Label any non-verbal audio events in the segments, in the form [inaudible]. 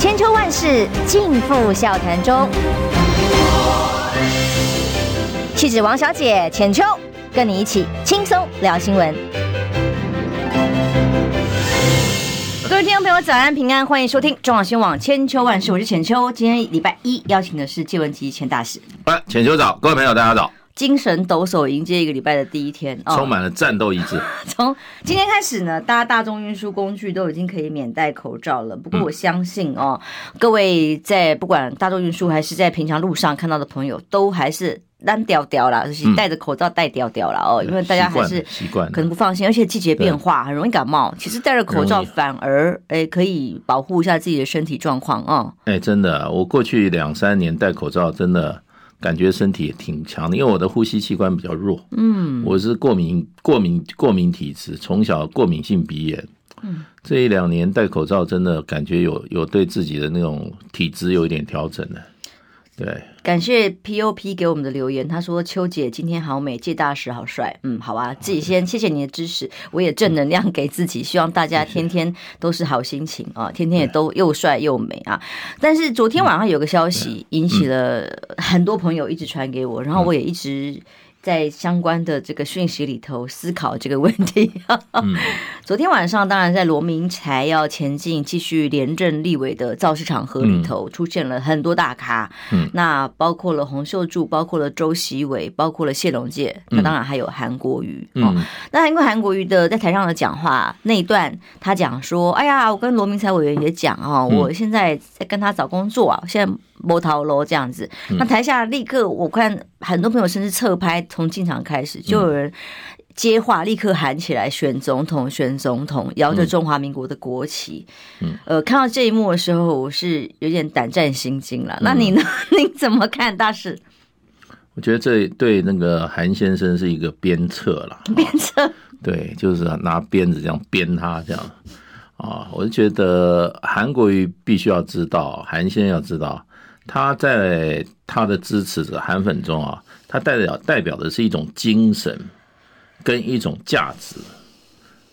千秋万世尽付笑谈中。气质王小姐浅秋，跟你一起轻松聊新闻。各位听众朋友，早安平安，欢迎收听中广新闻网千秋万世，我是浅秋。今天礼拜一邀请的是介文汲钱大使。哎，浅秋早，各位朋友大家早。精神抖擞迎接一个礼拜的第一天，充满了战斗意志。[laughs] 从今天开始呢，搭大众运输工具都已经可以免戴口罩了。不过我相信哦，各位在不管大众运输还是在平常路上看到的朋友，都还是单调调啦，就是戴着口罩戴调调了哦，因为大家还是习惯，可能不放心，而且季节变化很容易感冒。其实戴着口罩反而哎可以保护一下自己的身体状况啊。哎，真的，我过去两三年戴口罩真的。感觉身体也挺强的，因为我的呼吸器官比较弱。嗯，我是过敏、过敏、过敏体质，从小过敏性鼻炎。嗯，这一两年戴口罩，真的感觉有有对自己的那种体质有一点调整了。对，感谢 POP 给我们的留言，他说：“秋姐今天好美，谢大师好帅。”嗯，好吧，自己先谢谢你的支持，我也正能量给自己，希望大家 [laughs] 天天都是好心情啊，天天也都又帅又美啊。但是昨天晚上有个消息引起了很多朋友一直传给我，然后我也一直。在相关的这个讯息里头思考这个问题。嗯、[laughs] 昨天晚上，当然在罗明才要前进继续连任立委的造势场合里头，出现了很多大咖。嗯，那包括了洪秀柱，包括了周习伟，包括了谢龙介，那当然还有韩国瑜。嗯，哦、那因为韩国瑜的在台上的讲话那一段，他讲说：“哎呀，我跟罗明才委员也讲啊，我现在在跟他找工作啊，现在。”摸头喽，这样子，那台下立刻，我看很多朋友甚至侧拍，从进场开始就有人接话，立刻喊起来“选总统，选总统”，摇着中华民国的国旗。嗯，呃，看到这一幕的时候，我是有点胆战心惊了。那你呢？[laughs] 你怎么看，大使？我觉得这对那个韩先生是一个鞭策了。鞭策？对，就是拿鞭子这样鞭他，这样啊。我就觉得韩国瑜必须要知道，韩先生要知道。他在他的支持者韩粉中啊，他代表代表的是一种精神跟一种价值。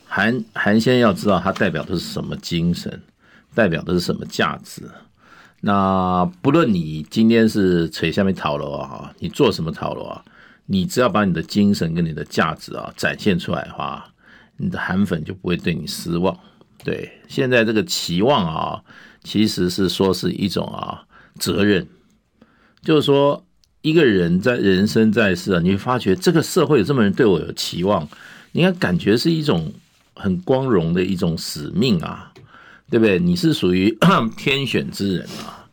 韩韩先要知道他代表的是什么精神，代表的是什么价值。那不论你今天是垂下面讨论啊，你做什么讨论啊，你只要把你的精神跟你的价值啊展现出来的话，你的韩粉就不会对你失望。对，现在这个期望啊，其实是说是一种啊。责任，就是说，一个人在人生在世啊，你会发觉这个社会有这么人对我有期望，你应该感觉是一种很光荣的一种使命啊，对不对？你是属于 [coughs] 天选之人啊，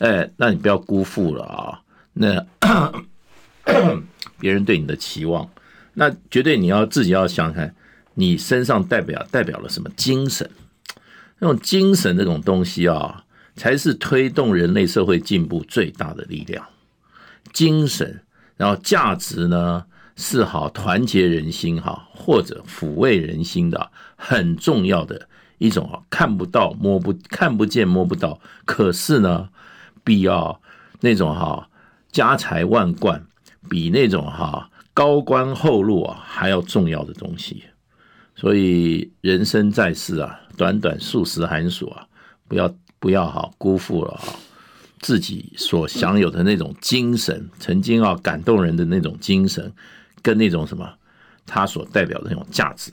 哎，那你不要辜负了啊，那 [coughs] 别人对你的期望，那绝对你要自己要想想看，你身上代表代表了什么精神？那种精神这种东西啊。才是推动人类社会进步最大的力量，精神，然后价值呢是好团结人心哈，或者抚慰人心的很重要的一种啊，看不到摸不看不见摸不到，可是呢，必要那种哈家财万贯，比那种哈高官厚禄啊还要重要的东西，所以人生在世啊，短短数十寒暑啊，不要。不要哈辜负了哈自己所享有的那种精神，曾经啊感动人的那种精神，跟那种什么他所代表的那种价值。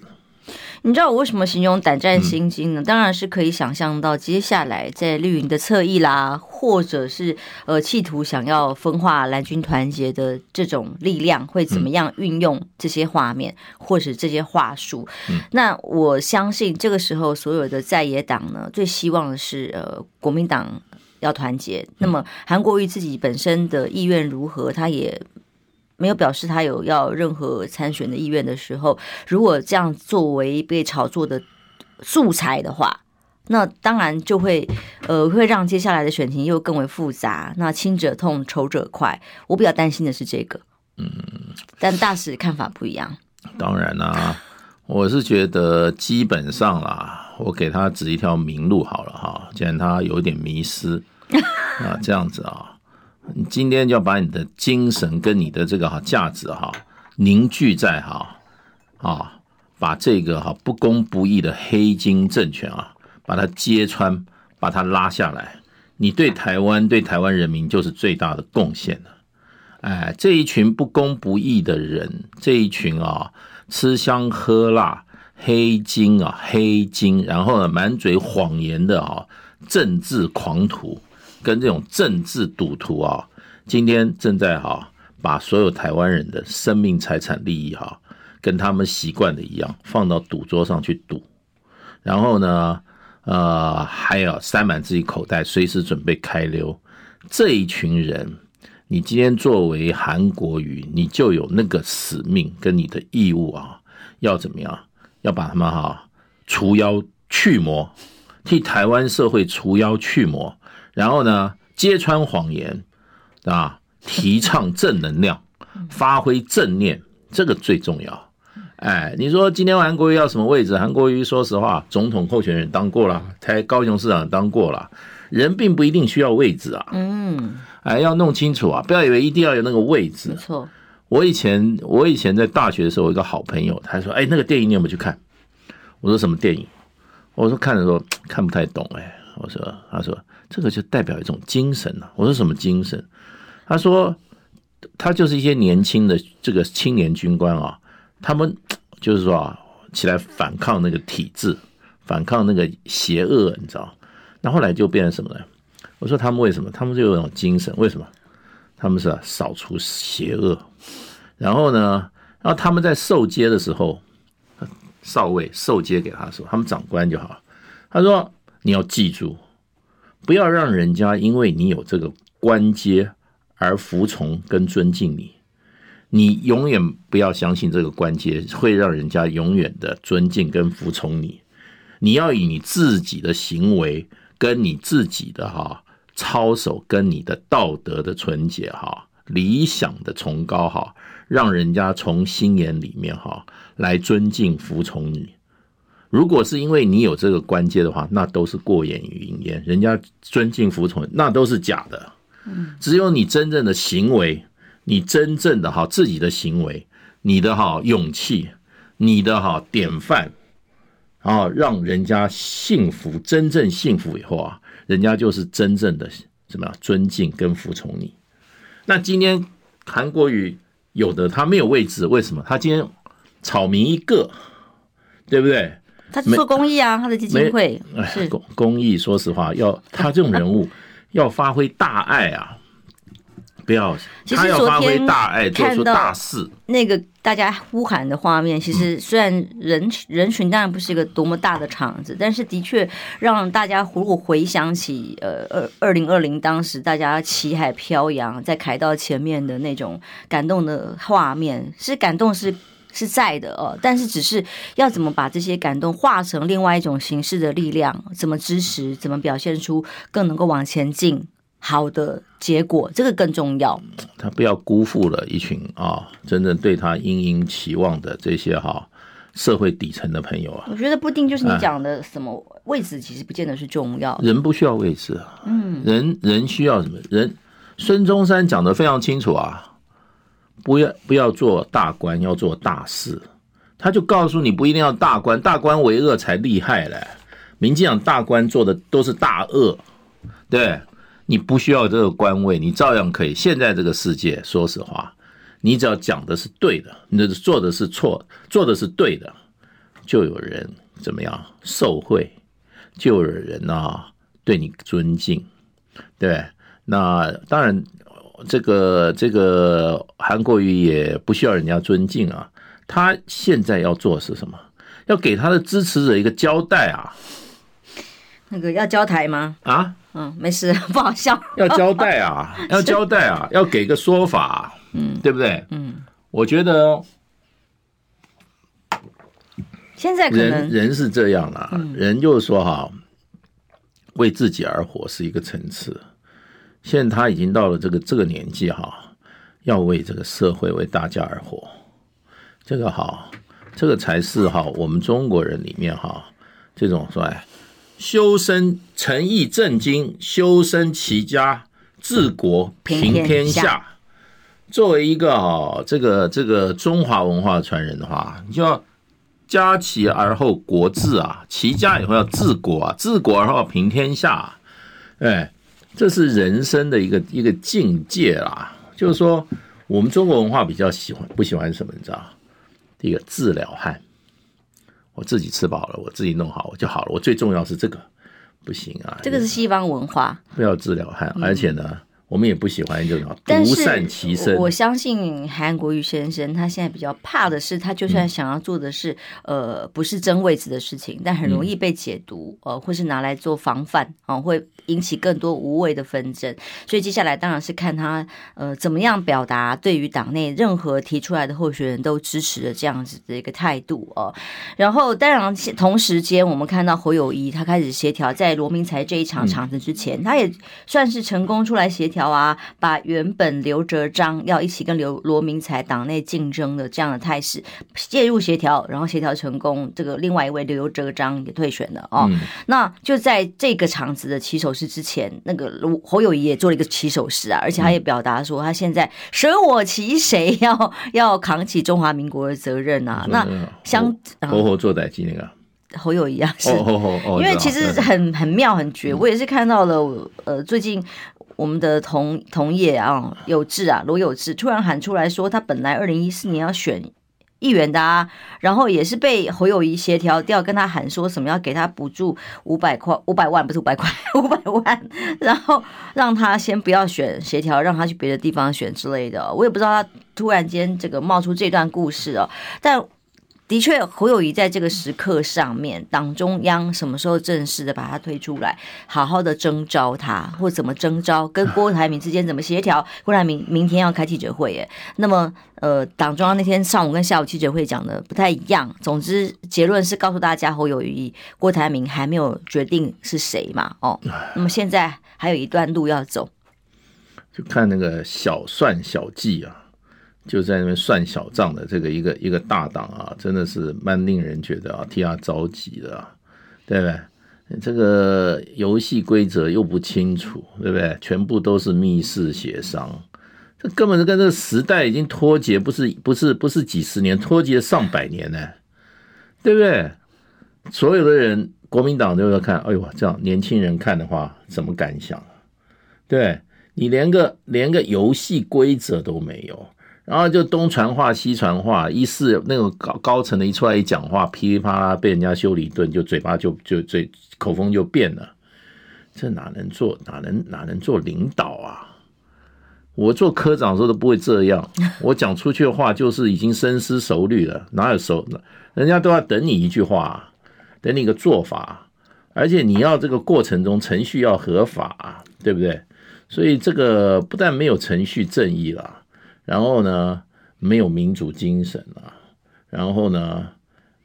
你知道我为什么形容胆战心惊呢？嗯、当然是可以想象到接下来在绿营的侧翼啦，或者是呃企图想要分化蓝军团结的这种力量会怎么样运用这些画面，嗯、或者这些话术。嗯、那我相信这个时候所有的在野党呢，最希望的是呃国民党要团结。那么韩国瑜自己本身的意愿如何，他也。没有表示他有要任何参选的意愿的时候，如果这样作为被炒作的素材的话，那当然就会呃会让接下来的选情又更为复杂。那亲者痛，仇者快。我比较担心的是这个，嗯，但大使看法不一样。当然啦、啊，我是觉得基本上啦，我给他指一条明路好了哈，既然他有点迷失啊，这样子啊。你今天就要把你的精神跟你的这个哈价值哈凝聚在哈啊，把这个哈不公不义的黑金政权啊，把它揭穿，把它拉下来，你对台湾、对台湾人民就是最大的贡献了。哎，这一群不公不义的人，这一群啊，吃香喝辣、黑金啊、黑金，然后呢，满嘴谎言的啊，政治狂徒跟这种政治赌徒啊，今天正在哈，把所有台湾人的生命财产利益哈，跟他们习惯的一样，放到赌桌上去赌，然后呢，呃，还要塞满自己口袋，随时准备开溜。这一群人。你今天作为韩国瑜，你就有那个使命跟你的义务啊，要怎么样？要把他们哈除妖去魔，替台湾社会除妖去魔，然后呢，揭穿谎言啊，提倡正能量，发挥正念，这个最重要。哎，你说今天韩国瑜要什么位置？韩国瑜说实话，总统候选人当过了，台高雄市长当过了，人并不一定需要位置啊。嗯。哎，要弄清楚啊！不要以为一定要有那个位置。没错，我以前我以前在大学的时候，我一个好朋友，他说：“哎，那个电影你有没有去看？”我说：“什么电影？”我说：“看的时候看不太懂。”哎，我说：“他说这个就代表一种精神了。”我说：“什么精神？”他说：“他就是一些年轻的这个青年军官啊，他们 [tsk] 就是说啊，起来反抗那个体制，反抗那个邪恶，你知道？那后来就变成什么呢？”我说他们为什么？他们就有一种精神，为什么？他们是啊，扫除邪恶。然后呢，然后他们在受接的时候，少尉受接给他说，他们长官就好。他说你要记住，不要让人家因为你有这个官阶而服从跟尊敬你。你永远不要相信这个官阶会让人家永远的尊敬跟服从你。你要以你自己的行为跟你自己的哈。操守跟你的道德的纯洁哈，理想的崇高哈，让人家从心眼里面哈来尊敬服从你。如果是因为你有这个官阶的话，那都是过眼云烟，人家尊敬服从那都是假的。只有你真正的行为，你真正的哈自己的行为，你的哈勇气，你的哈典范，啊让人家幸福，真正幸福以后啊。人家就是真正的怎么样尊敬跟服从你。那今天韩国瑜有的他没有位置，为什么？他今天草民一个，对不对？他做公益啊，他的基金会是公公益。说实话，要 [laughs] 他这种人物要发挥大爱啊。不要，他要发挥大爱，做出大事。那个大家呼喊的画面，其实虽然人人群当然不是一个多么大的场子，但是的确让大家如果回想起呃二二零二零当时大家旗海飘扬在凯道前面的那种感动的画面，是感动是是在的哦，但是只是要怎么把这些感动化成另外一种形式的力量，怎么支持，怎么表现出更能够往前进。好的结果，这个更重要。他不要辜负了一群啊，真正对他殷殷期望的这些哈社会底层的朋友啊。我觉得不定就是你讲的什么位置，其实不见得是重要。人不需要位置啊，嗯，人人需要什么？人孙中山讲的非常清楚啊，不要不要做大官，要做大事。他就告诉你，不一定要大官，大官为恶才厉害嘞。民进党大官做的都是大恶，对。你不需要这个官位，你照样可以。现在这个世界，说实话，你只要讲的是对的，你做的是错，做的是对的，就有人怎么样受贿，就有人啊对你尊敬，对。那当然，这个这个韩国瑜也不需要人家尊敬啊。他现在要做是什么？要给他的支持者一个交代啊。那个要交台吗？啊？嗯，没事，[laughs] 不好笑。要交代啊，[laughs] 要交代啊，要给个说法，嗯，对不对？嗯，我觉得现在可能人人是这样啦，人就是说哈，为自己而活是一个层次。现在他已经到了这个这个年纪哈，要为这个社会为大家而活，这个好，这个才是哈我们中国人里面哈这种说哎。修身、诚意、正经，修身齐家，治国平天下。作为一个啊，这个这个中华文化传人的话，你就要家齐而后国治啊，齐家以后要治国啊，治国而后平天下。哎，这是人生的一个一个境界啦。就是说，我们中国文化比较喜欢不喜欢什么？你知道？第一个自了汉，我自己吃饱了，我自己弄好我就好了。我最重要是这个，不行啊。这个是西方文化，不要自了汉，而且呢。嗯我们也不喜欢这种独善其身。我相信韩国瑜先生他现在比较怕的是，他就算想要做的是、嗯、呃不是争位置的事情，但很容易被解读，呃或是拿来做防范啊、呃，会引起更多无谓的纷争。所以接下来当然是看他呃怎么样表达对于党内任何提出来的候选人都支持的这样子的一个态度哦、呃。然后当然同时间我们看到侯友谊他开始协调，在罗明才这一场场子之前，嗯、他也算是成功出来协调。啊，把原本刘哲章要一起跟刘罗明才党内竞争的这样的态势介入协调，然后协调成功，这个另外一位刘哲章也退选了哦。嗯、那就在这个场子的起手式之前，那个侯友谊也做了一个起手式啊，而且他也表达说，他现在舍我其谁，要 [laughs] 要扛起中华民国的责任啊。那相侯侯做代机那个侯友谊啊，是，[laughs] 因为其实很很妙很绝，我也是看到了，呃，最近。我们的同同业啊，有志啊，罗有志突然喊出来说，他本来二零一四年要选议员的啊，然后也是被侯友谊协调调，跟他喊说什么要给他补助五百块、五百万，不是五百块，[laughs] 五百万，然后让他先不要选，协调让他去别的地方选之类的。我也不知道他突然间这个冒出这段故事哦，但。的确，侯友谊在这个时刻上面，党中央什么时候正式的把他推出来，好好的征召他，或怎么征召，跟郭台铭之间怎么协调？郭台铭明天要开记者会，耶，那么呃，党中央那天上午跟下午记者会讲的不太一样。总之，结论是告诉大家，侯友谊、郭台铭还没有决定是谁嘛？哦，[laughs] 那么现在还有一段路要走，就看那个小算小计啊。就在那边算小账的这个一个一个大党啊，真的是蛮令人觉得啊替他着急的啊，对不对？这个游戏规则又不清楚，对不对？全部都是密室协商，这根本是跟这个时代已经脱节，不是不是不是几十年，脱节上百年呢，对不对？所有的人，国民党都要看，哎呦，这样年轻人看的话，什么感想？对，你连个连个游戏规则都没有。然后就东传话西传话，一四那个高高层的一出来一讲话，噼里啪啦被人家修理一顿，就嘴巴就就嘴口风就变了。这哪能做哪能哪能做领导啊？我做科长的时候都不会这样，我讲出去的话就是已经深思熟虑了，哪有熟？人家都要等你一句话，等你一个做法，而且你要这个过程中程序要合法，对不对？所以这个不但没有程序正义了。然后呢，没有民主精神啊。然后呢，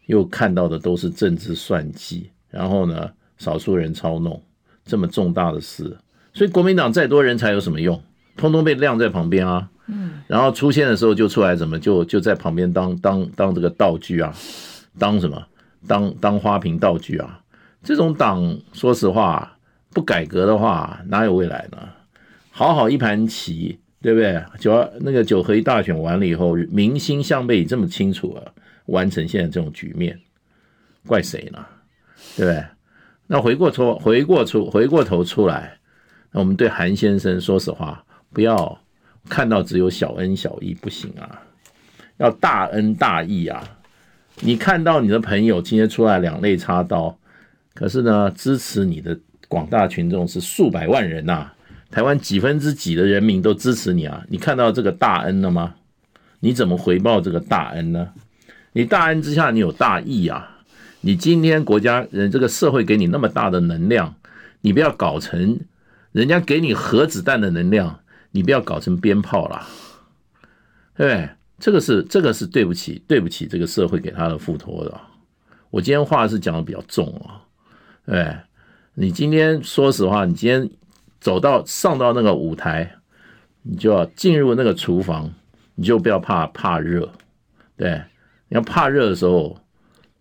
又看到的都是政治算计。然后呢，少数人操弄这么重大的事，所以国民党再多人才有什么用？通通被晾在旁边啊。嗯。然后出现的时候就出来，怎么就就在旁边当当当这个道具啊？当什么？当当花瓶道具啊？这种党，说实话，不改革的话，哪有未来呢？好好一盘棋。对不对？九二那个九合一大选完了以后，民心向背这么清楚啊，完成现在这种局面，怪谁呢？对不对？那回过头，回过头，回过头出来，那我们对韩先生说实话，不要看到只有小恩小义不行啊，要大恩大义啊！你看到你的朋友今天出来两肋插刀，可是呢，支持你的广大群众是数百万人呐、啊。台湾几分之几的人民都支持你啊？你看到这个大恩了吗？你怎么回报这个大恩呢？你大恩之下，你有大义啊！你今天国家人这个社会给你那么大的能量，你不要搞成人家给你核子弹的能量，你不要搞成鞭炮啦，对不对？这个是这个是对不起对不起这个社会给他的付托的。我今天话是讲的比较重啊，对？你今天说实话，你今天。走到上到那个舞台，你就要进入那个厨房，你就不要怕怕热，对，你要怕热的时候，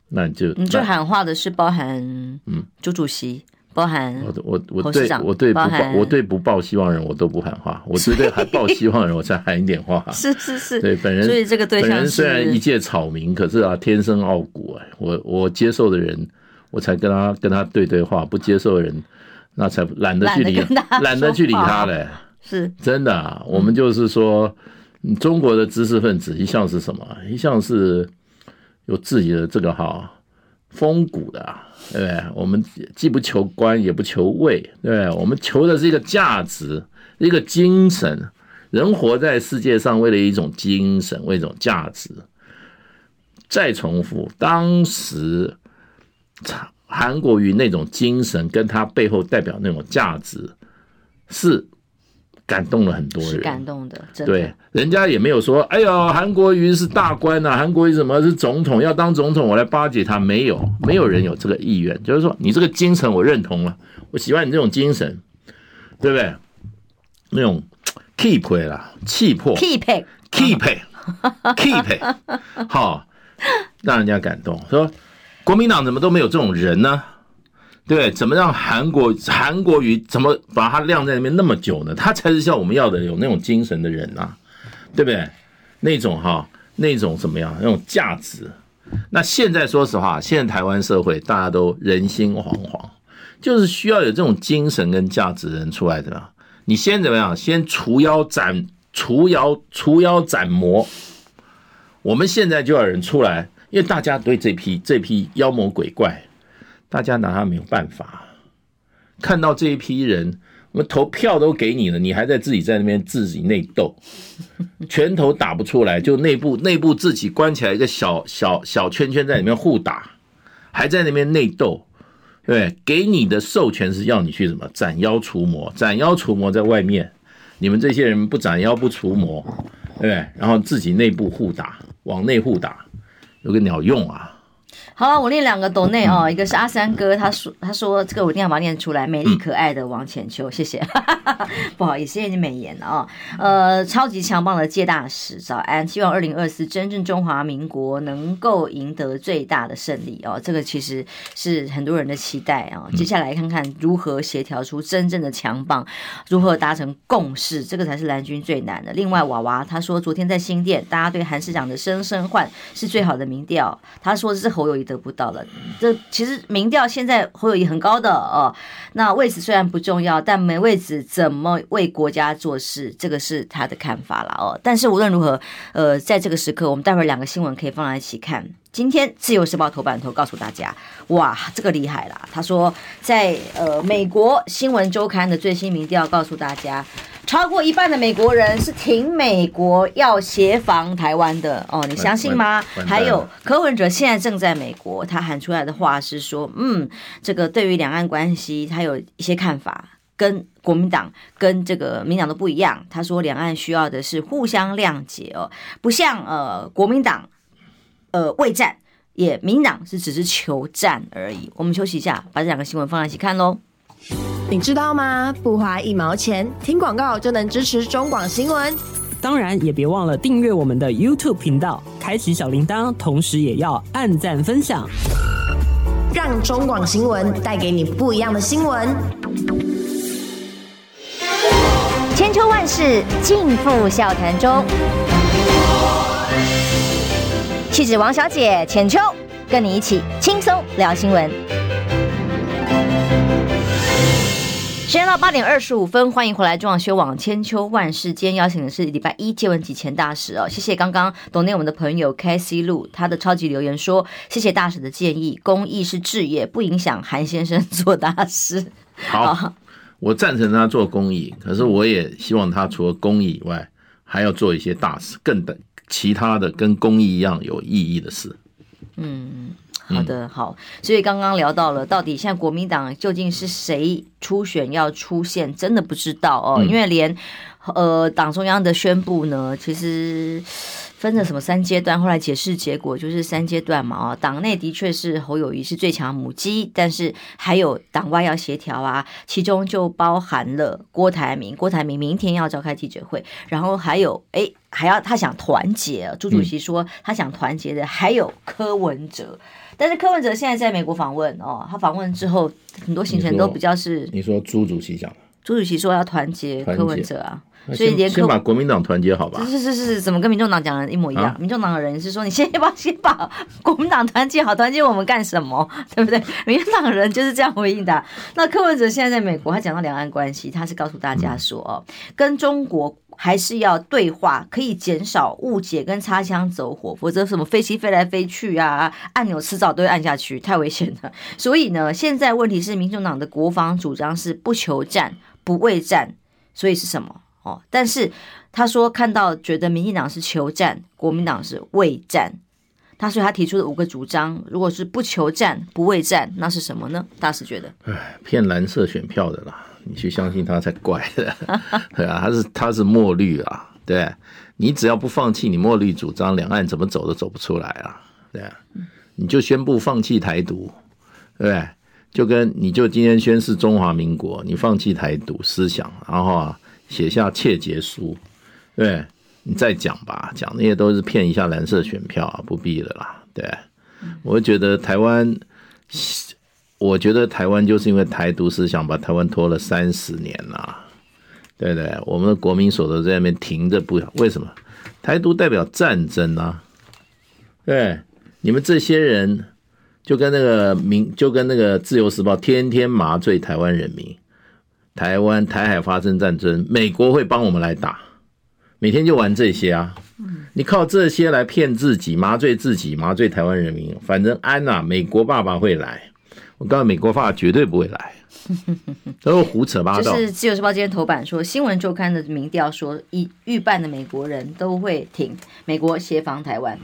那你就你就喊话的是包含嗯，朱主席，嗯、包含我我我对我对不抱我对不抱希望人我都不喊话，我 [laughs] 只对还抱希望人我才喊一点话，是是是，对本人所以这个对象本人虽然一介草民，可是啊天生傲骨哎，我我接受的人我才跟他跟他对对话，不接受的人。那才懒得去理，懒得去理他嘞。[laughs] 是真的啊，我们就是说，中国的知识分子一向是什么？一向是有自己的这个哈风骨的，对不对？我们既不求官，也不求位，对不对？我们求的是一个价值，一个精神。人活在世界上，为了一种精神，为一种价值。再重复，当时韩国瑜那种精神，跟他背后代表那种价值，是感动了很多人。感动的。对，人家也没有说，哎呦，韩国瑜是大官呐，韩国瑜什么是总统，要当总统，我来巴结他。没有，没有人有这个意愿。就是说，你这个精神我认同了，我喜欢你这种精神，对不对？那种。keep 啦，气魄，keep，keep，keep，好，让人家感动。说国民党怎么都没有这种人呢？对，怎么让韩国韩国瑜怎么把他晾在那边那么久呢？他才是像我们要的有那种精神的人呐，对不对？那种哈，那种怎么样？那种价值。那现在说实话，现在台湾社会大家都人心惶惶，就是需要有这种精神跟价值人出来的。你先怎么样？先除妖斩除妖除妖斩魔。我们现在就要人出来，因为大家对这批这批妖魔鬼怪，大家拿他没有办法。看到这一批人，我们投票都给你了，你还在自己在那边自己内斗，[laughs] 拳头打不出来，就内部内部自己关起来一个小小小圈圈在里面互打，还在那边内斗。对，给你的授权是要你去什么斩妖除魔，斩妖除魔在外面，你们这些人不斩妖不除魔，对？然后自己内部互打，往内互打，有个鸟用啊！好了，我念两个抖内哦，一个是阿三哥，他说他说这个我一定要把它念出来，美丽可爱的王浅秋，谢谢，[laughs] 不好意思，谢谢你美颜了哦。呃，超级强棒的介大使，早安，希望二零二四真正中华民国能够赢得最大的胜利哦，这个其实是很多人的期待哦。接下来看看如何协调出真正的强棒，如何达成共识，这个才是蓝军最难的。另外，娃娃他说昨天在新店，大家对韩市长的声声唤是最好的民调，他说这是侯友宜。得不到了，这其实民调现在侯友宜很高的哦。那位置虽然不重要，但没位置怎么为国家做事，这个是他的看法了哦。但是无论如何，呃，在这个时刻，我们待会儿两个新闻可以放在一起看。今天《自由时报》头版头告诉大家，哇，这个厉害啦！他说在，在呃美国新闻周刊的最新民调告诉大家。超过一半的美国人是挺美国要协防台湾的哦，你相信吗？还有柯文哲现在正在美国，他喊出来的话是说，嗯，这个对于两岸关系，他有一些看法，跟国民党跟这个民党都不一样。他说，两岸需要的是互相谅解哦，不像呃国民党呃畏战，也民党是只是求战而已。我们休息一下，把这两个新闻放在一起看喽。你知道吗？不花一毛钱，听广告就能支持中广新闻。当然，也别忘了订阅我们的 YouTube 频道，开启小铃铛，同时也要按赞分享，让中广新闻带给你不一样的新闻。千秋万世尽付笑谈中，气质王小姐浅秋，跟你一起轻松聊新闻。时间到八点二十五分，欢迎回来中广新闻网千秋万世。今天邀请的是礼拜一借问及前大使哦，谢谢刚刚懂内我们的朋友 Casey Lu，他的超级留言说：谢谢大使的建议，公益是置业，不影响韩先生做大事。好，好，我赞成他做公益，可是我也希望他除了公益以外，还要做一些大事，更的其他的跟公益一样有意义的事。嗯。好的，好，所以刚刚聊到了，到底现在国民党究竟是谁初选要出现，真的不知道哦，因为连呃党中央的宣布呢，其实。分了什么三阶段？后来解释结果就是三阶段嘛。啊，党内的确是侯友谊是最强母鸡，但是还有党外要协调啊，其中就包含了郭台铭。郭台铭明天要召开记者会，然后还有哎，还要他想团结。朱主席说他想团结的还有柯文哲，但是柯文哲现在在美国访问哦，他访问之后很多行程都比较是。你说朱主席讲的？朱主席说要团结柯文哲啊。所以连先把国民党团结好吧？是是是是，怎么跟民众党讲的一模一样？啊、民众党的人是说，你先把先把国民党团结好，团结我们干什么？[laughs] 对不对？民众党的人就是这样回应的。那柯文哲现在在美国，他讲到两岸关系，他是告诉大家说，哦、嗯，跟中国还是要对话，可以减少误解跟擦枪走火，否则什么飞机飞来飞去啊，按钮迟早都会按下去，太危险了。所以呢，现在问题是，民众党的国防主张是不求战、不畏战，所以是什么？哦，但是他说看到觉得民进党是求战，国民党是畏战，他所以他提出的五个主张，如果是不求战不畏战，那是什么呢？大师觉得，哎，骗蓝色选票的啦，你去相信他才怪的，[laughs] 对啊，他是他是墨绿啊，对，你只要不放弃你墨绿主张，两岸怎么走都走不出来啊，对啊，你就宣布放弃台独，对不对？就跟你就今天宣誓中华民国，你放弃台独思想，然后啊。写下切结书，对，你再讲吧，讲那些都是骗一下蓝色选票啊，不必了啦。对，我觉得台湾，我觉得台湾就是因为台独思想把台湾拖了三十年呐，对对，我们的国民所得在那边停着不了，为什么？台独代表战争啊，对，你们这些人就跟那个民，就跟那个自由时报天天麻醉台湾人民。台湾台海发生战争，美国会帮我们来打，每天就玩这些啊！你靠这些来骗自己，麻醉自己，麻醉台湾人民。反正安呐，美国爸爸会来，我告诉美国爸爸绝对不会来，都是胡扯八道。就是自由时报今天头版说，新闻周刊的民调说，一预办的美国人都会挺美国协防台湾，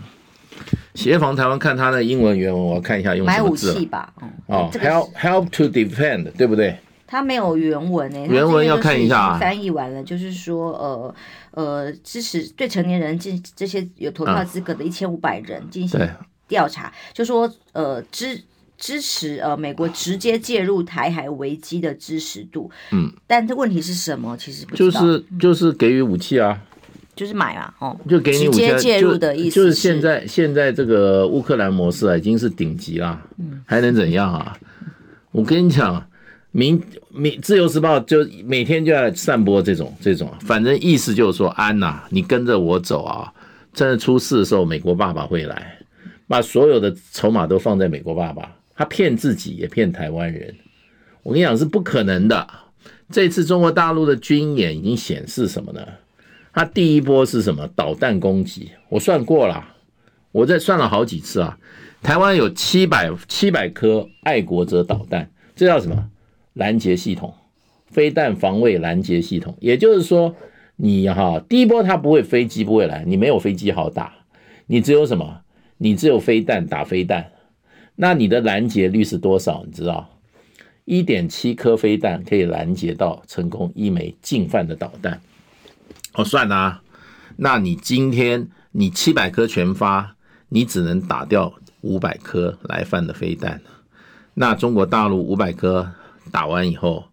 协防台湾。看他的英文原文，我看一下用什么字。买武器吧，哦，help help to defend，对不对？他没有原文诶，原文要看一下。翻译完了，就是说，呃呃，支持对成年人进这些有投票资格的一千五百人进行调查，嗯、就说，呃支支持呃美国直接介入台海危机的支持度。嗯，但这问题是什么？其实就是就是给予武器啊，就是买嘛，哦，就给你直接介入的意思就，就是现在现在这个乌克兰模式啊，已经是顶级了，嗯，还能怎样啊？我跟你讲。民民自由时报就每天就要散播这种这种，反正意思就是说，安呐，你跟着我走啊，真的出事的时候，美国爸爸会来，把所有的筹码都放在美国爸爸，他骗自己也骗台湾人，我跟你讲是不可能的。这次中国大陆的军演已经显示什么呢？他第一波是什么？导弹攻击，我算过了，我在算了好几次啊，台湾有七百七百颗爱国者导弹，这叫什么？拦截系统，飞弹防卫拦截系统，也就是说，你哈第一波它不会飞机不会来，你没有飞机好打，你只有什么？你只有飞弹打飞弹，那你的拦截率是多少？你知道？一点七颗飞弹可以拦截到成功一枚进犯的导弹。哦，算了啊，那你今天你七百颗全发，你只能打掉五百颗来犯的飞弹，那中国大陆五百颗。打完以后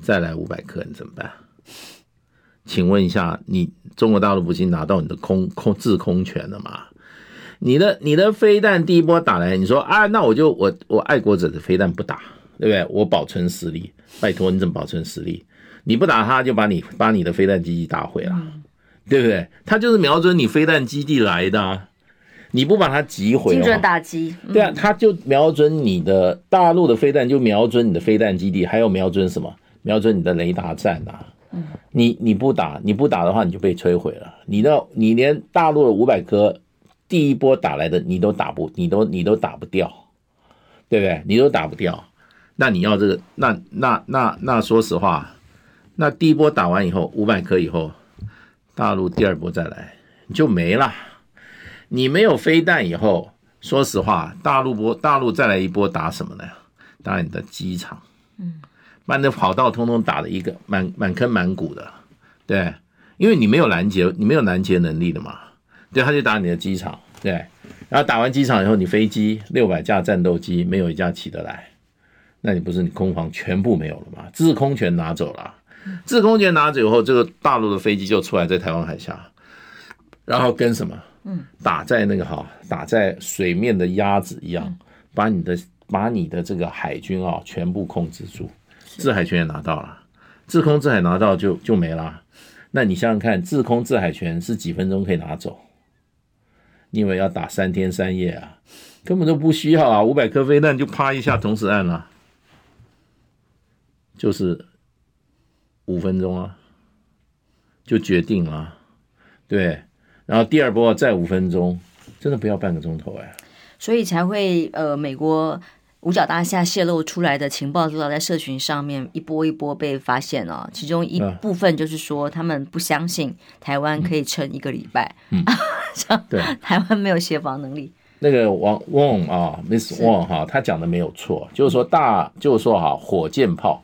再来五百克，你怎么办？请问一下，你中国大陆不是拿到你的空空制空权了吗？你的你的飞弹第一波打来，你说啊，那我就我我爱国者的飞弹不打，对不对？我保存实力，拜托你怎么保存实力？你不打他，就把你把你的飞弹基地打毁了，对不对？他就是瞄准你飞弹基地来的啊。你不把它击毁，精准打击，对啊，它就瞄准你的大陆的飞弹，就瞄准你的飞弹基地，还有瞄准什么？瞄准你的雷达站呐。你你不打，你不打的话，你就被摧毁了。你的你连大陆的五百颗第一波打来的，你都打不，你都你都打不掉，对不对？你都打不掉。那你要这个，那那那那说实话，那第一波打完以后，五百颗以后，大陆第二波再来，你就没了。你没有飞弹以后，说实话，大陆波大陆再来一波打什么呢？打你的机场，嗯，把你的跑道通通打了一个满满坑满谷的，对，因为你没有拦截，你没有拦截能力的嘛，对，他就打你的机场，对，然后打完机场以后，你飞机六百架战斗机没有一架起得来，那你不是你空防全部没有了吗？制空权拿走了，制空权拿走以后，这个大陆的飞机就出来在台湾海峡，然后跟什么？嗯，打在那个哈，打在水面的鸭子一样，把你的把你的这个海军啊全部控制住，制海权也拿到了，制空制海拿到就就没了。那你想想看，制空制海权是几分钟可以拿走？你以为要打三天三夜啊？根本都不需要啊！五百颗飞弹就啪一下同时按了，就是五分钟啊，就决定了。对，然后第二波再五分钟，真的不要半个钟头哎。所以才会呃，美国。五角大厦泄露出来的情报，主要在社群上面一波一波被发现了。其中一部分就是说，他们不相信台湾可以撑一个礼拜。嗯，[laughs] 对，台湾没有协防能力。那个王翁啊，Miss Wong 哈，他讲的没有错，就是说大，就是说哈，火箭炮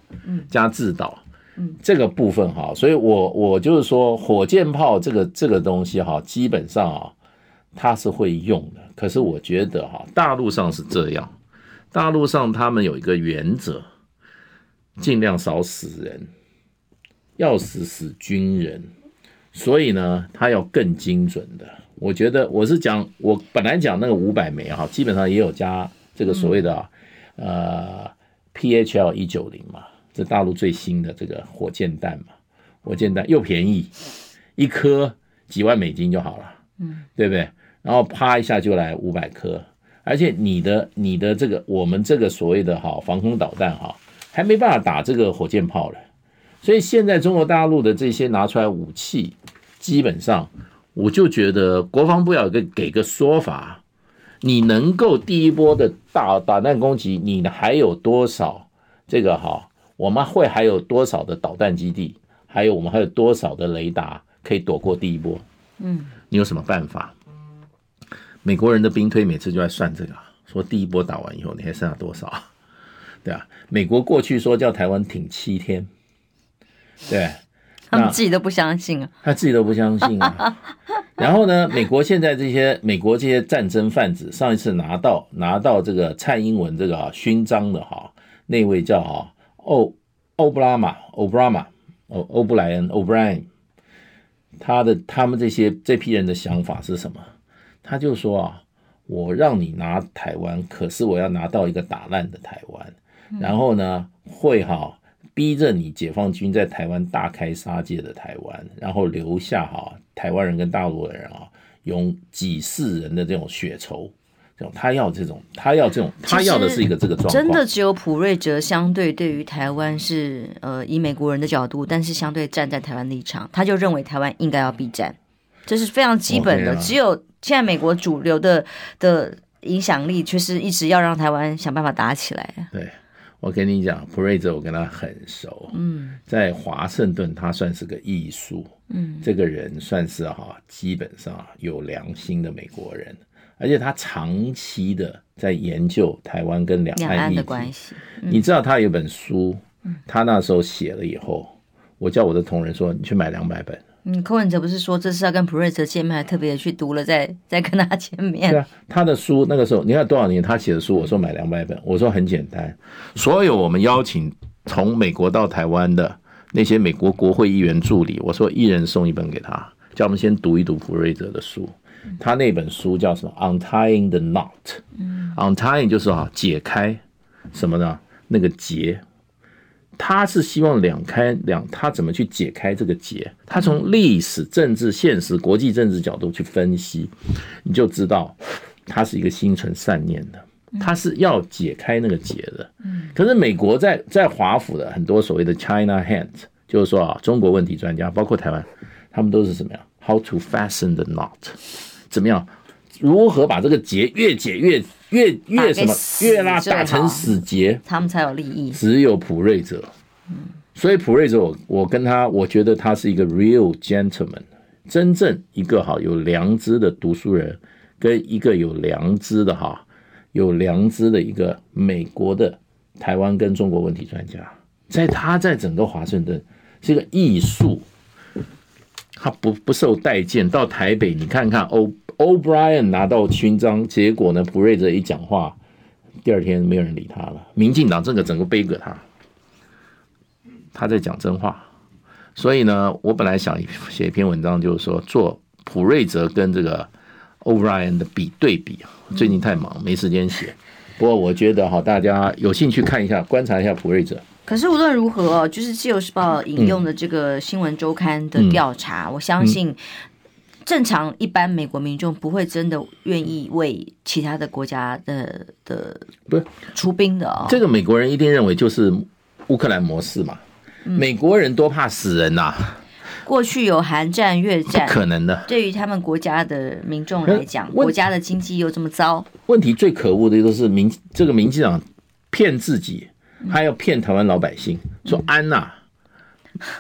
加制导，嗯，这个部分哈，所以我我就是说，火箭炮这个这个东西哈，基本上啊，它是会用的。可是我觉得哈，大陆上是这样。大陆上他们有一个原则，尽量少死人，要死死军人，所以呢，他要更精准的。我觉得我是讲，我本来讲那个五百枚哈，基本上也有加这个所谓的呃 PHL 一九零嘛，这大陆最新的这个火箭弹嘛，火箭弹又便宜，一颗几万美金就好了，嗯，对不对？然后啪一下就来五百颗。而且你的你的这个我们这个所谓的哈防空导弹哈还没办法打这个火箭炮了，所以现在中国大陆的这些拿出来武器，基本上我就觉得国防部要给给个说法，你能够第一波的大导弹攻击，你还有多少这个哈？我们会还有多少的导弹基地？还有我们还有多少的雷达可以躲过第一波？嗯，你有什么办法？美国人的兵推每次就在算这个，说第一波打完以后，你还剩下多少？对啊，美国过去说叫台湾挺七天，对，他们自己都不相信啊，他自己都不相信啊。然后呢，美国现在这些美国这些战争贩子，上一次拿到拿到这个蔡英文这个勋章的哈，那位叫哈欧欧布拉玛欧布拉玛欧欧布莱恩欧布莱恩，他的他们这些这批人的想法是什么？他就说啊，我让你拿台湾，可是我要拿到一个打烂的台湾，然后呢，会哈逼着你解放军在台湾大开杀戒的台湾，然后留下哈台湾人跟大陆的人啊，用几世人的这种血仇，这种他要这种，他要这种，他要的是一个这个状况。真的只有普瑞哲相对对于台湾是呃以美国人的角度，但是相对站在台湾立场，他就认为台湾应该要避战，这是非常基本的，只有。现在美国主流的的影响力，却是一直要让台湾想办法打起来。对，我跟你讲，普瑞泽，我跟他很熟。嗯，在华盛顿，他算是个艺术。嗯，这个人算是哈，基本上有良心的美国人，而且他长期的在研究台湾跟两岸的关系。嗯，你知道他有本书，他那时候写了以后，我叫我的同仁说，你去买两百本。嗯，柯文哲不是说这是要跟普瑞泽见面，还特别去读了再 [laughs] 再跟他见面。对啊，他的书那个时候，你看多少年他写的书，我说买两百本，我说很简单，所有我们邀请从美国到台湾的那些美国国会议员助理，我说一人送一本给他，叫我们先读一读普瑞泽的书。他那本书叫什么？Untying the Knot，Untying 就是啊解开什么呢？那个结。他是希望两开两，他怎么去解开这个结？他从历史、政治、现实、国际政治角度去分析，你就知道他是一个心存善念的，他是要解开那个结的。可是美国在在华府的很多所谓的 China hands，就是说啊，中国问题专家，包括台湾，他们都是什么呀？How to fasten the knot？怎么样？如何把这个结越解越？越越什么越拉打成死结，他们才有利益。只有普瑞泽，所以普瑞泽，我我跟他，我觉得他是一个 real gentleman，真正一个哈有良知的读书人，跟一个有良知的哈有良知的一个美国的台湾跟中国问题专家，在他在整个华盛顿是一个艺术，他不不受待见。到台北你看看欧。O'Brien 拿到勋章，结果呢？普瑞泽一讲话，第二天没有人理他了。民进党这个整个背给他，他在讲真话。所以呢，我本来想写一篇文章，就是说做普瑞泽跟这个 O'Brien 的比对比。最近太忙，没时间写。不过我觉得哈，大家有兴趣看一下，观察一下普瑞泽。可是无论如何哦，就是《自由时报》引用的这个新闻周刊的调查，嗯、我相信正常一般美国民众不会真的愿意为其他的国家的的不是出兵的哦。这个美国人一定认为就是乌克兰模式嘛。嗯、美国人多怕死人呐、啊！过去有韩战、越战，不可能的。对于他们国家的民众来讲，国家的经济又这么糟。问题最可恶的就是民这个民进党骗自己。他要骗台湾老百姓，说安呐，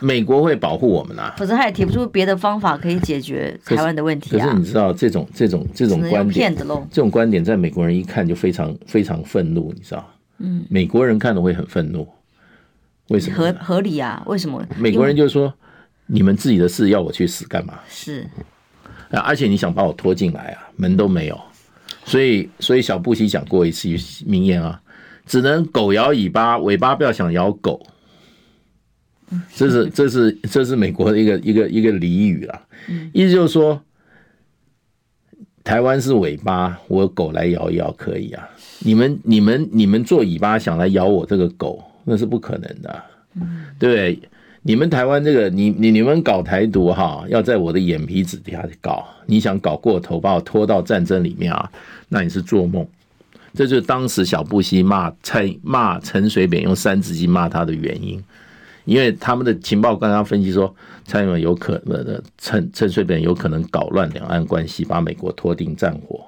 美国会保护我们呐。否则他也提不出别的方法可以解决台湾的问题啊。可是你知道这种这种这种观点，这种观点在美国人一看就非常非常愤怒，你知道？嗯，美国人看了会很愤怒，为什么？合合理啊？为什么？美国人就说你们自己的事要我去死干嘛？是啊，而且你想把我拖进来啊，门都没有。所以所以小布希讲过一次名言啊。只能狗摇尾巴，尾巴不要想摇狗。这是这是这是美国的一个一个一个俚语啦，意思就是说，台湾是尾巴，我狗来摇一摇可以啊。你们你们你们做尾巴想来咬我这个狗，那是不可能的，对不对？你们台湾这个你你你们搞台独哈，要在我的眼皮子底下搞，你想搞过头把我拖到战争里面啊？那你是做梦。这就是当时小布希骂蔡骂陈水扁用三字经骂他的原因，因为他们的情报刚刚分析说，蔡英文有可能陈陈水扁有可能搞乱两岸关系，把美国拖进战火。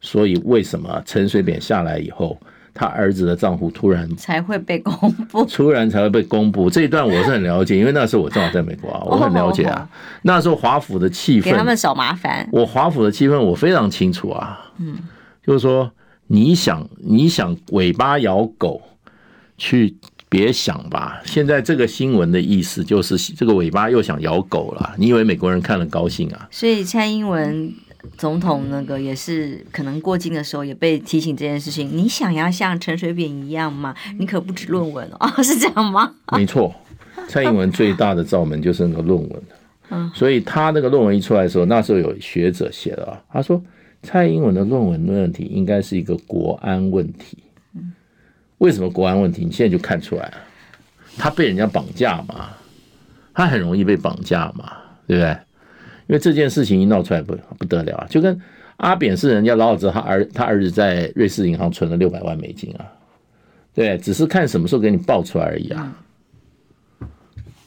所以为什么陈水扁下来以后，他儿子的账户突然才会被公布？突然才会被公布这一段我是很了解，因为那时候我正好在美国啊，我很了解啊。那时候华府的气氛，给他们少麻烦。我华府的气氛我非常清楚啊，嗯。就是说，你想你想尾巴咬狗，去别想吧。现在这个新闻的意思就是，这个尾巴又想咬狗了。你以为美国人看了高兴啊？所以蔡英文总统那个也是可能过境的时候也被提醒这件事情。你想要像陈水扁一样吗？你可不止论文哦，[laughs] 是这样吗？没错，蔡英文最大的罩门就是那个论文。嗯，所以他那个论文一出来的时候，那时候有学者写了啊，他说。蔡英文的论文的问题应该是一个国安问题。为什么国安问题？你现在就看出来了，他被人家绑架嘛，他很容易被绑架嘛，对不对？因为这件事情一闹出来不不得了啊，就跟阿扁是人家老早子他儿他儿子在瑞士银行存了六百万美金啊，对，只是看什么时候给你爆出来而已啊。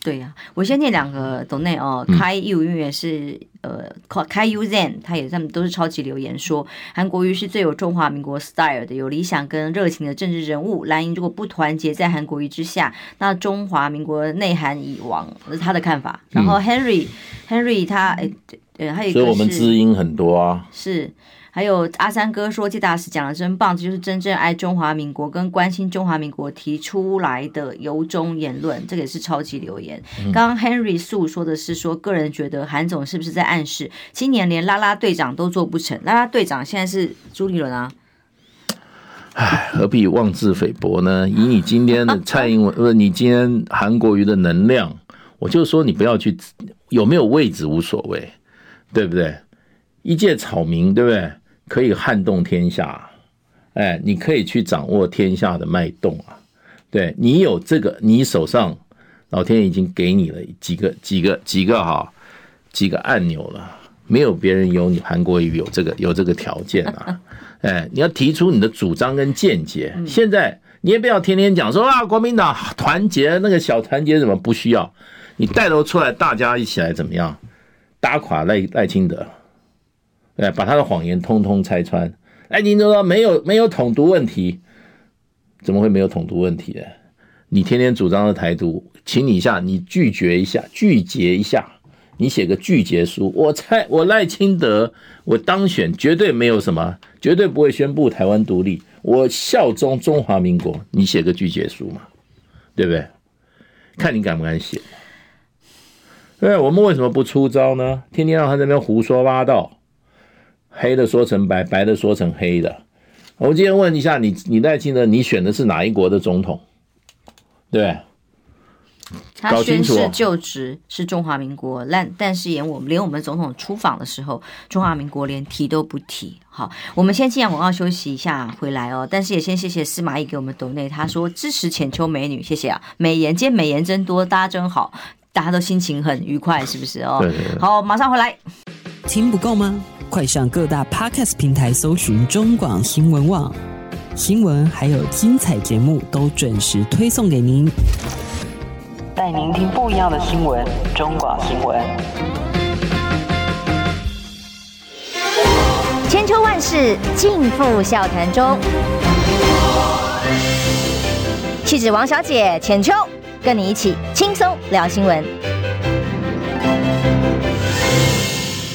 对呀、啊，我先念两个抖内哦，开 U 因为是呃开 U Zen，他也他们都是超级留言说，韩国瑜是最有中华民国 style 的，有理想跟热情的政治人物。蓝营如果不团结在韩国瑜之下，那中华民国内涵已亡，这是他的看法。然后 Henry、嗯、Henry 他哎，对，还有一个是，所以我们知音很多啊，是。还有阿三哥说，季大使讲的真棒，这就是真正爱中华民国跟关心中华民国提出来的由衷言论，这个也是超级留言。刚刚 Henry 素说的是说，个人觉得韩总是不是在暗示，今年连拉拉队长都做不成？拉拉队长现在是朱立伦啊？唉，何必妄自菲薄呢？以你今天的蔡英文，不 [laughs] 是你今天韩国瑜的能量，我就说你不要去，有没有位置无所谓，对不对？一介草民，对不对？可以撼动天下，哎，你可以去掌握天下的脉动啊！对，你有这个，你手上老天已经给你了几个几个几个哈几个按钮了，没有别人有你韩国瑜有这个有这个条件啊！[laughs] 哎，你要提出你的主张跟见解。现在你也不要天天讲说啊，国民党团结那个小团结怎么不需要？你带头出来，大家一起来怎么样打垮赖赖清德？哎，把他的谎言通通拆穿。哎，你说没有没有统独问题，怎么会没有统独问题呢？你天天主张的台独，请你一下，你拒绝一下，拒绝一下，你写个拒绝书。我猜我赖清德，我当选绝对没有什么，绝对不会宣布台湾独立。我效忠中华民国，你写个拒绝书嘛，对不对？看你敢不敢写。对，我们为什么不出招呢？天天让他在那边胡说八道。黑的说成白，白的说成黑的。我今天问一下你，你赖清德，你选的是哪一国的总统？对，他宣誓就职是中华民国，但但是连我们连我们总统出访的时候，中华民国连提都不提。好，我们先进广告休息一下，回来哦。但是也先谢谢司马懿给我们抖内，他说支持浅秋美女，谢谢啊。美颜今天美颜真多，大家真好，大家都心情很愉快，是不是哦？对对对。好，马上回来。听不够吗？快上各大 Podcast 平台搜寻中广新闻网，新闻还有精彩节目都准时推送给您。带您听不一样的新闻，中广新闻。千秋万世尽付笑谈中。气质王小姐浅秋，跟你一起轻松聊新闻。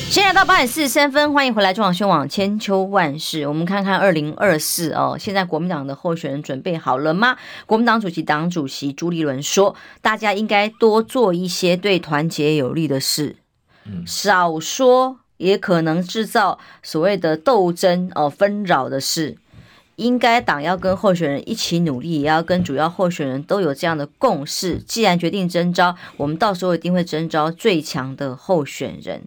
现在到八点四十三分，欢迎回来中广宣网千秋万世。我们看看二零二四哦，现在国民党的候选人准备好了吗？国民党主席党主席朱立伦说，大家应该多做一些对团结有利的事，少说也可能制造所谓的斗争哦纷扰的事。应该党要跟候选人一起努力，也要跟主要候选人都有这样的共识。既然决定征召，我们到时候一定会征召最强的候选人。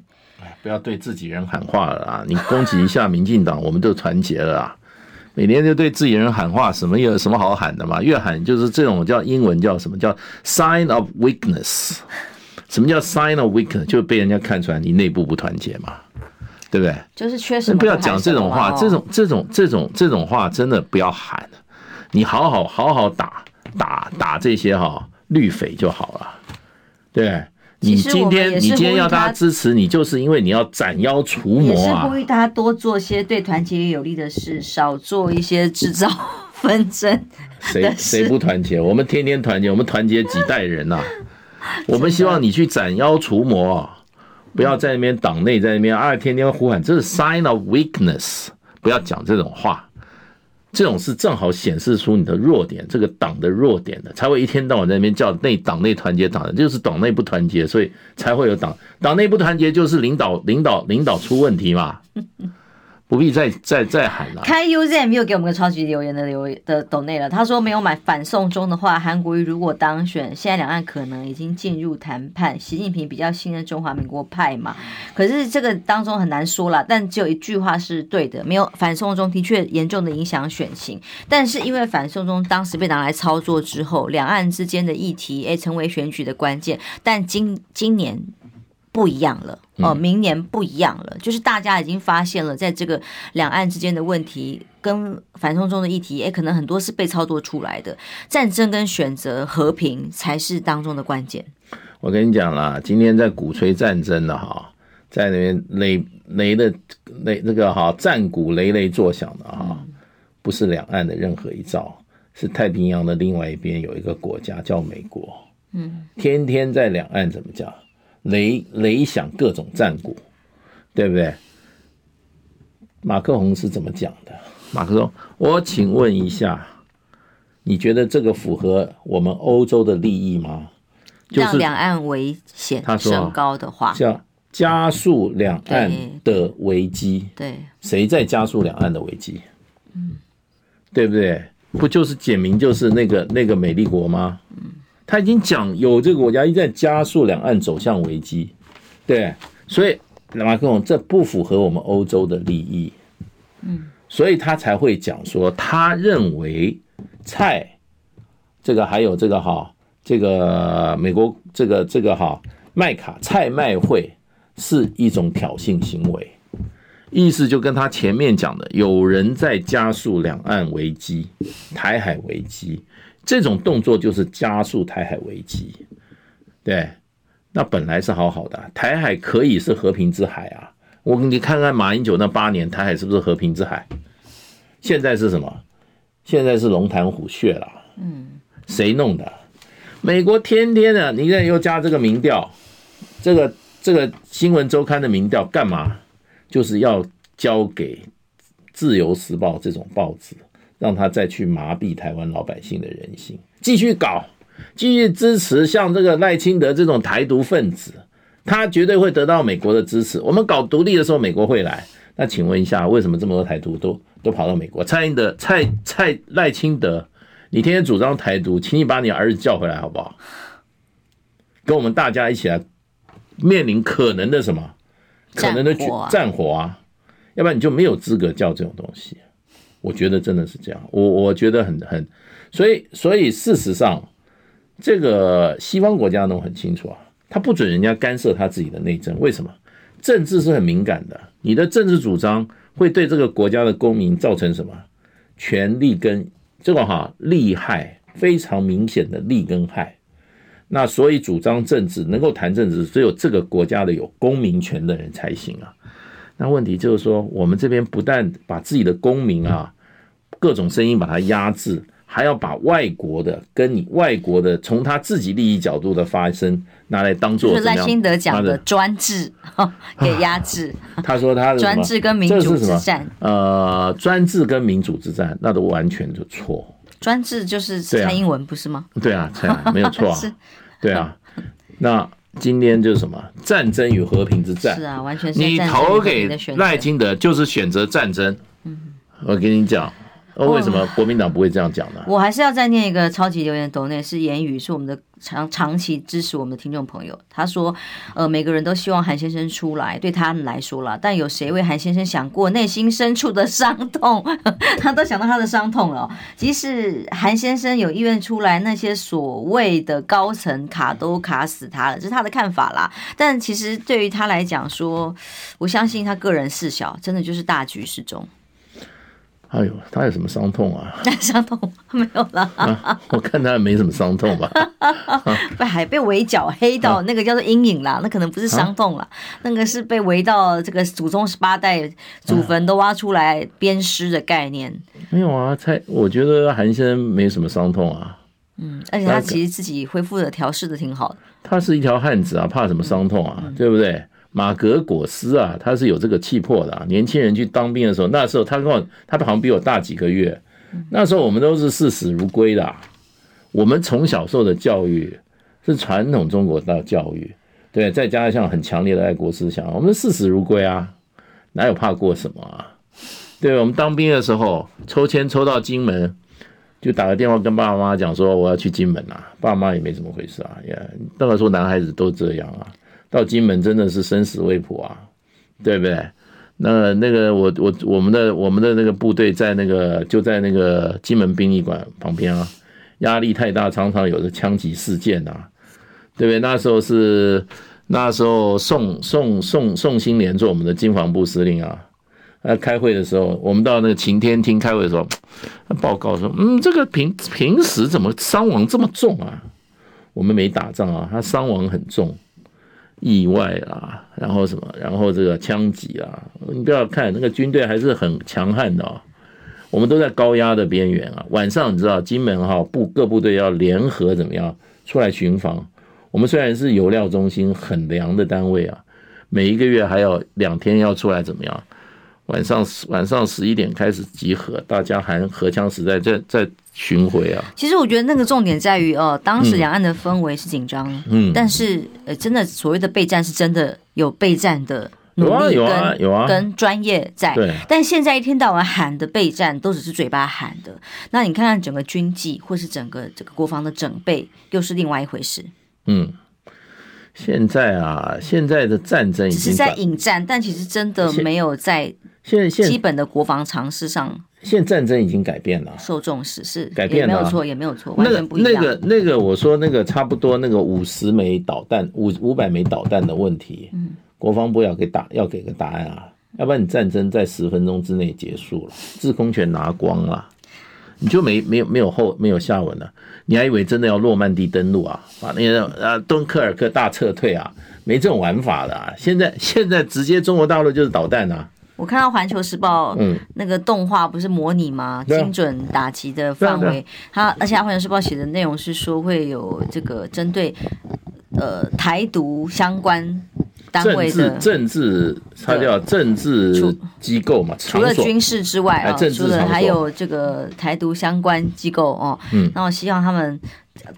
不要对自己人喊话了啊！[laughs] 你攻击一下民进党，我们就团结了啊！每年就对自己人喊话，什么有什么好喊的嘛？越喊就是这种叫英文叫什么叫 sign of weakness？什么叫 sign of weakness？就被人家看出来你内部不团结嘛，对不对？就是缺什么？不要讲这种话，这种这种这种这种话真的不要喊。你好好好好打打打这些哈绿匪就好了，对。你今天你今天要大家支持你，就是因为你要斩妖除魔啊！也是呼吁大家多做些对团结有利的事，少做一些制造纷争。谁谁不团结？我们天天团结，我们团结几代人呐、啊？[laughs] 我们希望你去斩妖除魔，不要在那边党内在那边啊，天天呼喊，这是 sign of weakness，不要讲这种话。这种是正好显示出你的弱点，这个党的弱点的，才会一天到晚在那边叫内党内团结党的，就是党内不团结，所以才会有党党内不团结，就是领导领导领导出问题嘛。不必再再再喊了。开 UZM 又给我们个超级留言的留的抖内了。他说没有买反送中的话，韩国瑜如果当选，现在两岸可能已经进入谈判。习近平比较信任中华民国派嘛？可是这个当中很难说了。但只有一句话是对的，没有反送中的确严重的影响选情。但是因为反送中当时被拿来操作之后，两岸之间的议题诶成为选举的关键。但今今年。不一样了哦，明年不一样了，就是大家已经发现了，在这个两岸之间的问题跟反送中的议题，也可能很多是被操作出来的。战争跟选择和平才是当中的关键。我跟你讲啦，今天在鼓吹战争的哈，在那边雷雷的雷那个哈战鼓雷雷作响的哈，不是两岸的任何一兆，是太平洋的另外一边有一个国家叫美国，嗯，天天在两岸怎么讲？雷雷响各种战鼓，对不对？马克宏是怎么讲的？马克说：“我请问一下，你觉得这个符合我们欧洲的利益吗？”就是让两岸危险升高的话，叫加速两岸的危机。对，谁在加速两岸的危机？嗯，对不对？不就是简明就是那个那个美丽国吗？嗯。他已经讲有这个国家一直在加速两岸走向危机，对，所以马克龙这不符合我们欧洲的利益，嗯，所以他才会讲说，他认为蔡这个还有这个哈，这个美国这个这个哈麦卡蔡麦会是一种挑衅行为，意思就跟他前面讲的，有人在加速两岸危机、台海危机。这种动作就是加速台海危机，对，那本来是好好的，台海可以是和平之海啊。我给你看看马英九那八年，台海是不是和平之海？现在是什么？现在是龙潭虎穴了。嗯，谁弄的？美国天天的，你现在又加这个民调，这个这个新闻周刊的民调干嘛？就是要交给自由时报这种报纸。让他再去麻痹台湾老百姓的人心，继续搞，继续支持像这个赖清德这种台独分子，他绝对会得到美国的支持。我们搞独立的时候，美国会来。那请问一下，为什么这么多台独都都跑到美国？蔡英德、蔡蔡赖清德，你天天主张台独，请你把你儿子叫回来好不好？跟我们大家一起来面临可能的什么可能的战火啊战火啊，要不然你就没有资格叫这种东西。我觉得真的是这样，我我觉得很很，所以所以事实上，这个西方国家都很清楚啊，他不准人家干涉他自己的内政，为什么？政治是很敏感的，你的政治主张会对这个国家的公民造成什么权利跟这个哈利害非常明显的利跟害。那所以主张政治能够谈政治，只有这个国家的有公民权的人才行啊。那问题就是说，我们这边不但把自己的公民啊各种声音把它压制，还要把外国的跟你外国的从他自己利益角度的发声拿来当做就是赖清德讲的专制给压制。[laughs] 他说他的专制跟民主之战，呃，专制跟民主之战，那都完全就错。专制就是蔡英文不是吗？对啊，蔡没有错啊。[laughs] 对啊，那今天就是什么战争与和平之战？是啊，完全是你投给赖清德就是选择战争。嗯，我跟你讲。哦，为什么国民党不会这样讲呢？我还是要再念一个超级留言，抖内是言语，是我们的长长期支持我们的听众朋友。他说：“呃，每个人都希望韩先生出来，对他们来说啦，但有谁为韩先生想过内心深处的伤痛？[laughs] 他都想到他的伤痛了。即使韩先生有意愿出来，那些所谓的高层卡都卡死他了，这是他的看法啦。但其实对于他来讲说，我相信他个人事小，真的就是大局适中。”哎呦，他有什么伤痛啊？[laughs] 伤痛没有了、啊。我看他没什么伤痛吧。[laughs] 被还被围剿黑到那个叫做阴影啦，那可能不是伤痛了，那个是被围到这个祖宗十八代祖坟都挖出来鞭尸的概念。没有啊，蔡，我觉得韩先生没什么伤痛啊。嗯，而且他其实自己恢复的调试的挺好的。他是一条汉子啊，怕什么伤痛啊？对不对？马格果斯啊，他是有这个气魄的。年轻人去当兵的时候，那时候他跟我，他好像比我大几个月。那时候我们都是视死如归的。我们从小受的教育是传统中国的教育，对，再加上很强烈的爱国思想，我们视死如归啊，哪有怕过什么啊？对，我们当兵的时候抽签抽到金门，就打个电话跟爸爸妈妈讲说我要去金门啊，爸妈也没怎么回事啊，也那个时候男孩子都这样啊。到金门真的是生死未卜啊，对不对？那那个我我我们的我们的那个部队在那个就在那个金门殡仪馆旁边啊，压力太大，常常有的枪击事件啊，对不对？那时候是那时候宋宋宋宋兴莲做我们的经防部司令啊，他开会的时候，我们到那个晴天厅开会的时候，他报告说，嗯，这个平平时怎么伤亡这么重啊？我们没打仗啊，他伤亡很重。意外啦，然后什么，然后这个枪击啊，你不要看那个军队还是很强悍的哦。我们都在高压的边缘啊。晚上你知道，金门哈部各部队要联合怎么样出来巡防？我们虽然是油料中心很凉的单位啊，每一个月还要两天要出来怎么样？晚上晚上十一点开始集合，大家还荷枪实弹在在巡回啊。其实我觉得那个重点在于，哦，当时两岸的氛围是紧张，嗯，但是呃，真的所谓的备战是真的有备战的努力跟有啊有啊跟专业在。对，但现在一天到晚喊的备战都只是嘴巴喊的，那你看看整个军纪或是整个这个国防的整备，又是另外一回事。嗯。现在啊，现在的战争已经只是在引战，但其实真的没有在现在基本的国防常识上。现在战争已经改变了，受重视是改变了，没有错，也没有错，完全不一样。那个那个，我说那个差不多那个五十枚导弹，五五百枚导弹的问题，嗯，国防部要给答要给个答案啊，要不然你战争在十分钟之内结束了，制空权拿光了。你就没没有没有后没有下文了？你还以为真的要诺曼底登陆啊？把那个啊敦刻尔克大撤退啊？没这种玩法的啊！现在现在直接中国大陆就是导弹啊！我看到环球时报嗯。那个动画不是模拟吗？精准打击的范围，它而且环球时报写的内容是说会有这个针对呃台独相关。政治政治，它叫政治机构嘛。除了军事之外啊，除了还有这个台独相关机构哦。嗯，那我希望他们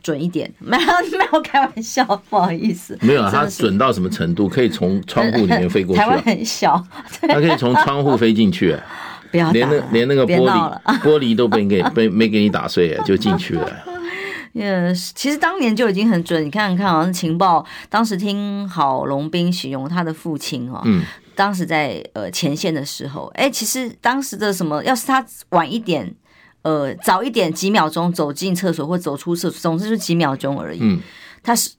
准一点。没有没有开玩笑，不好意思。没有啊，它准到什么程度？可以从窗户里面飞过去。[laughs] 台湾很小，它可以从窗户飞进去。[laughs] 不要连那连那个玻璃玻璃都被给被没给你打碎，就进去了。[laughs] 呃，其实当年就已经很准。你看看，好像情报当时听郝龙斌形容他的父亲哦，嗯，当时在呃前线的时候，哎，其实当时的什么，要是他晚一点，呃，早一点几秒钟走进厕所或走出厕所，总之是几秒钟而已。嗯，他是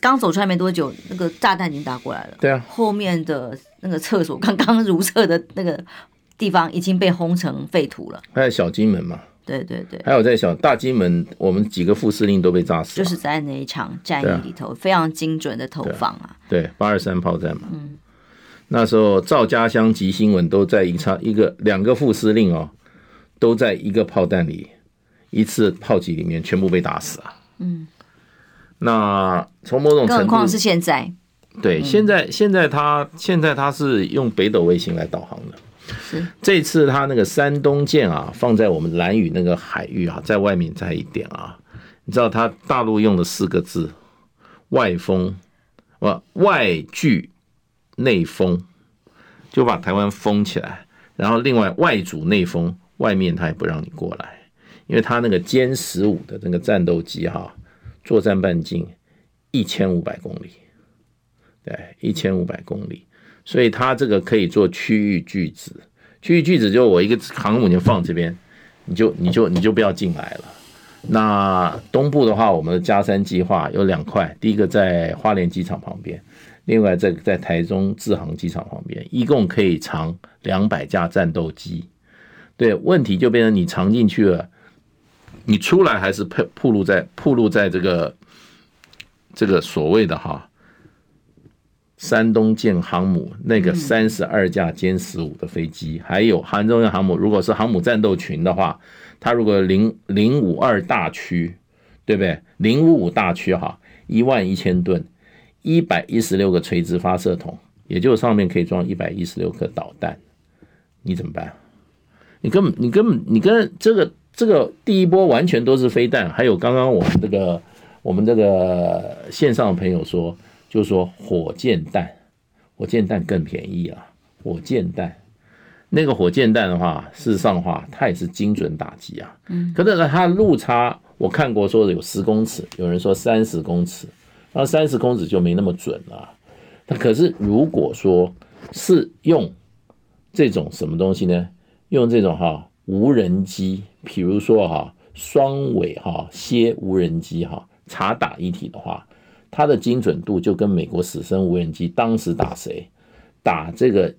刚走出来没多久，那个炸弹已经打过来了。对啊，后面的那个厕所刚刚 [laughs] 如厕的那个地方已经被轰成废土了。还有小金门嘛。对对对，还有在小大金门，我们几个副司令都被炸死，就是在那一场战役里头，啊、非常精准的投放啊。对，八二三炮战嘛。嗯，那时候赵家乡及新闻都在一场一个两个副司令哦，都在一个炮弹里，一次炮击里面全部被打死啊。嗯，那从某种程度，更何况是现在。对，现在现在他现在他是用北斗卫星来导航的。这次他那个山东舰啊，放在我们兰屿那个海域啊，在外面再一点啊，你知道他大陆用的四个字，外封，不外拒内封，就把台湾封起来，然后另外外阻内封，外面他也不让你过来，因为他那个歼十五的那个战斗机哈，作战半径一千五百公里，对，一千五百公里。所以它这个可以做区域拒止，区域拒止就我一个航母就放这边，你就你就你就不要进来了。那东部的话，我们的佳山计划有两块，第一个在花莲机场旁边，另外在在台中志航机场旁边，一共可以藏两百架战斗机。对，问题就变成你藏进去了，你出来还是暴暴露在暴露在这个这个所谓的哈。山东舰航母那个三十二架歼十五的飞机，还有韩中线航母，如果是航母战斗群的话，它如果零零五二大驱，对不对？零五五大驱哈，一万一千吨，一百一十六个垂直发射筒，也就上面可以装一百一十六颗导弹，你怎么办？你根本你根本你跟这个这个第一波完全都是飞弹，还有刚刚我们这个我们这个线上的朋友说。就是说，火箭弹，火箭弹更便宜啊！火箭弹，那个火箭弹的话，事实上的话，它也是精准打击啊。嗯。可是呢，它路差我看过，说有十公尺，有人说三十公尺，然后三十公尺就没那么准了。那可是如果说是用这种什么东西呢？用这种哈无人机，比如说哈双尾哈蝎无人机哈查打一体的话。它的精准度就跟美国死神无人机当时打谁，打这个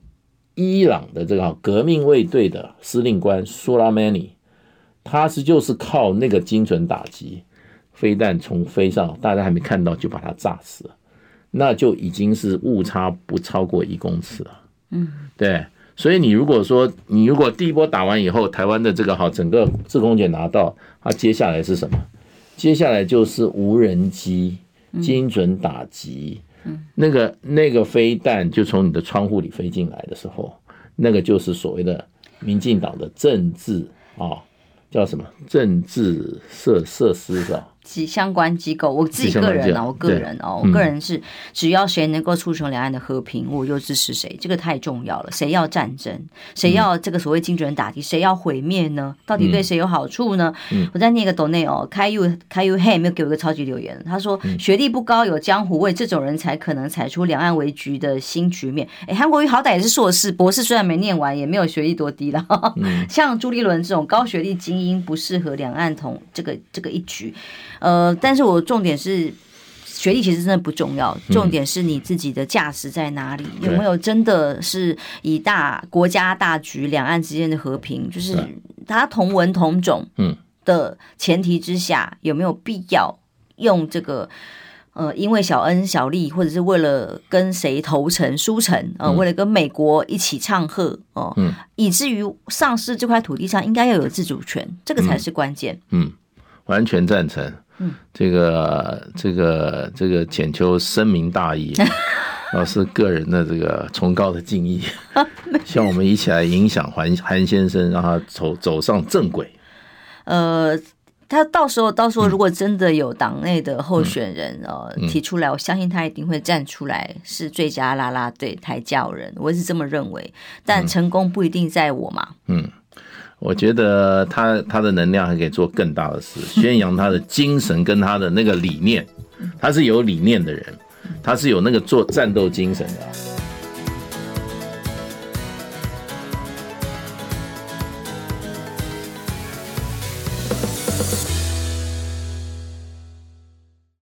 伊朗的这个革命卫队的司令官苏拉曼尼，他是就是靠那个精准打击，飞弹从飞上，大家还没看到就把它炸死了，那就已经是误差不超过一公尺了。嗯，对，所以你如果说你如果第一波打完以后，台湾的这个好整个制空权拿到，它接下来是什么？接下来就是无人机。精准打击，那个那个飞弹就从你的窗户里飞进来的时候，那个就是所谓的民进党的政治啊，叫什么？政治设设施是吧？及相关机构，我自己个人啊，我个人哦，我个人是，只要谁能够促成两岸的和平，我就支持谁，这个太重要了。谁要战争，谁要这个所谓精准打击，谁要毁灭呢？到底对谁有好处呢？我在念个抖内哦，开 you 开 you hey 没有给我一个超级留言，他说学历不高有江湖味，这种人才可能踩出两岸为局的新局面。哎，韩国瑜好歹也是硕士博士，虽然没念完，也没有学历多低了。[laughs] 像朱立伦这种高学历精英，不适合两岸同这个这个一局。呃，但是我重点是学历其实真的不重要，重点是你自己的价值在哪里，有没有真的是以大国家大局、两岸之间的和平，就是大家同文同种的前提之下，有没有必要用这个呃，因为小恩小利，或者是为了跟谁投诚输诚，呃，为了跟美国一起唱和哦，以至于丧失这块土地上应该要有自主权，这个才是关键。嗯，完全赞成。嗯，这个这个这个浅秋深明大义，老师个人的这个崇高的敬意，希望我们一起来影响韩韩先生，让他走走上正轨。呃，他到时候到时候如果真的有党内的候选人呃、提出来，我相信他一定会站出来是最佳啦啦队抬轿人，我是这么认为。但成功不一定在我嘛。嗯。我觉得他他的能量还可以做更大的事，[laughs] 宣扬他的精神跟他的那个理念，他是有理念的人，他是有那个做战斗精神的。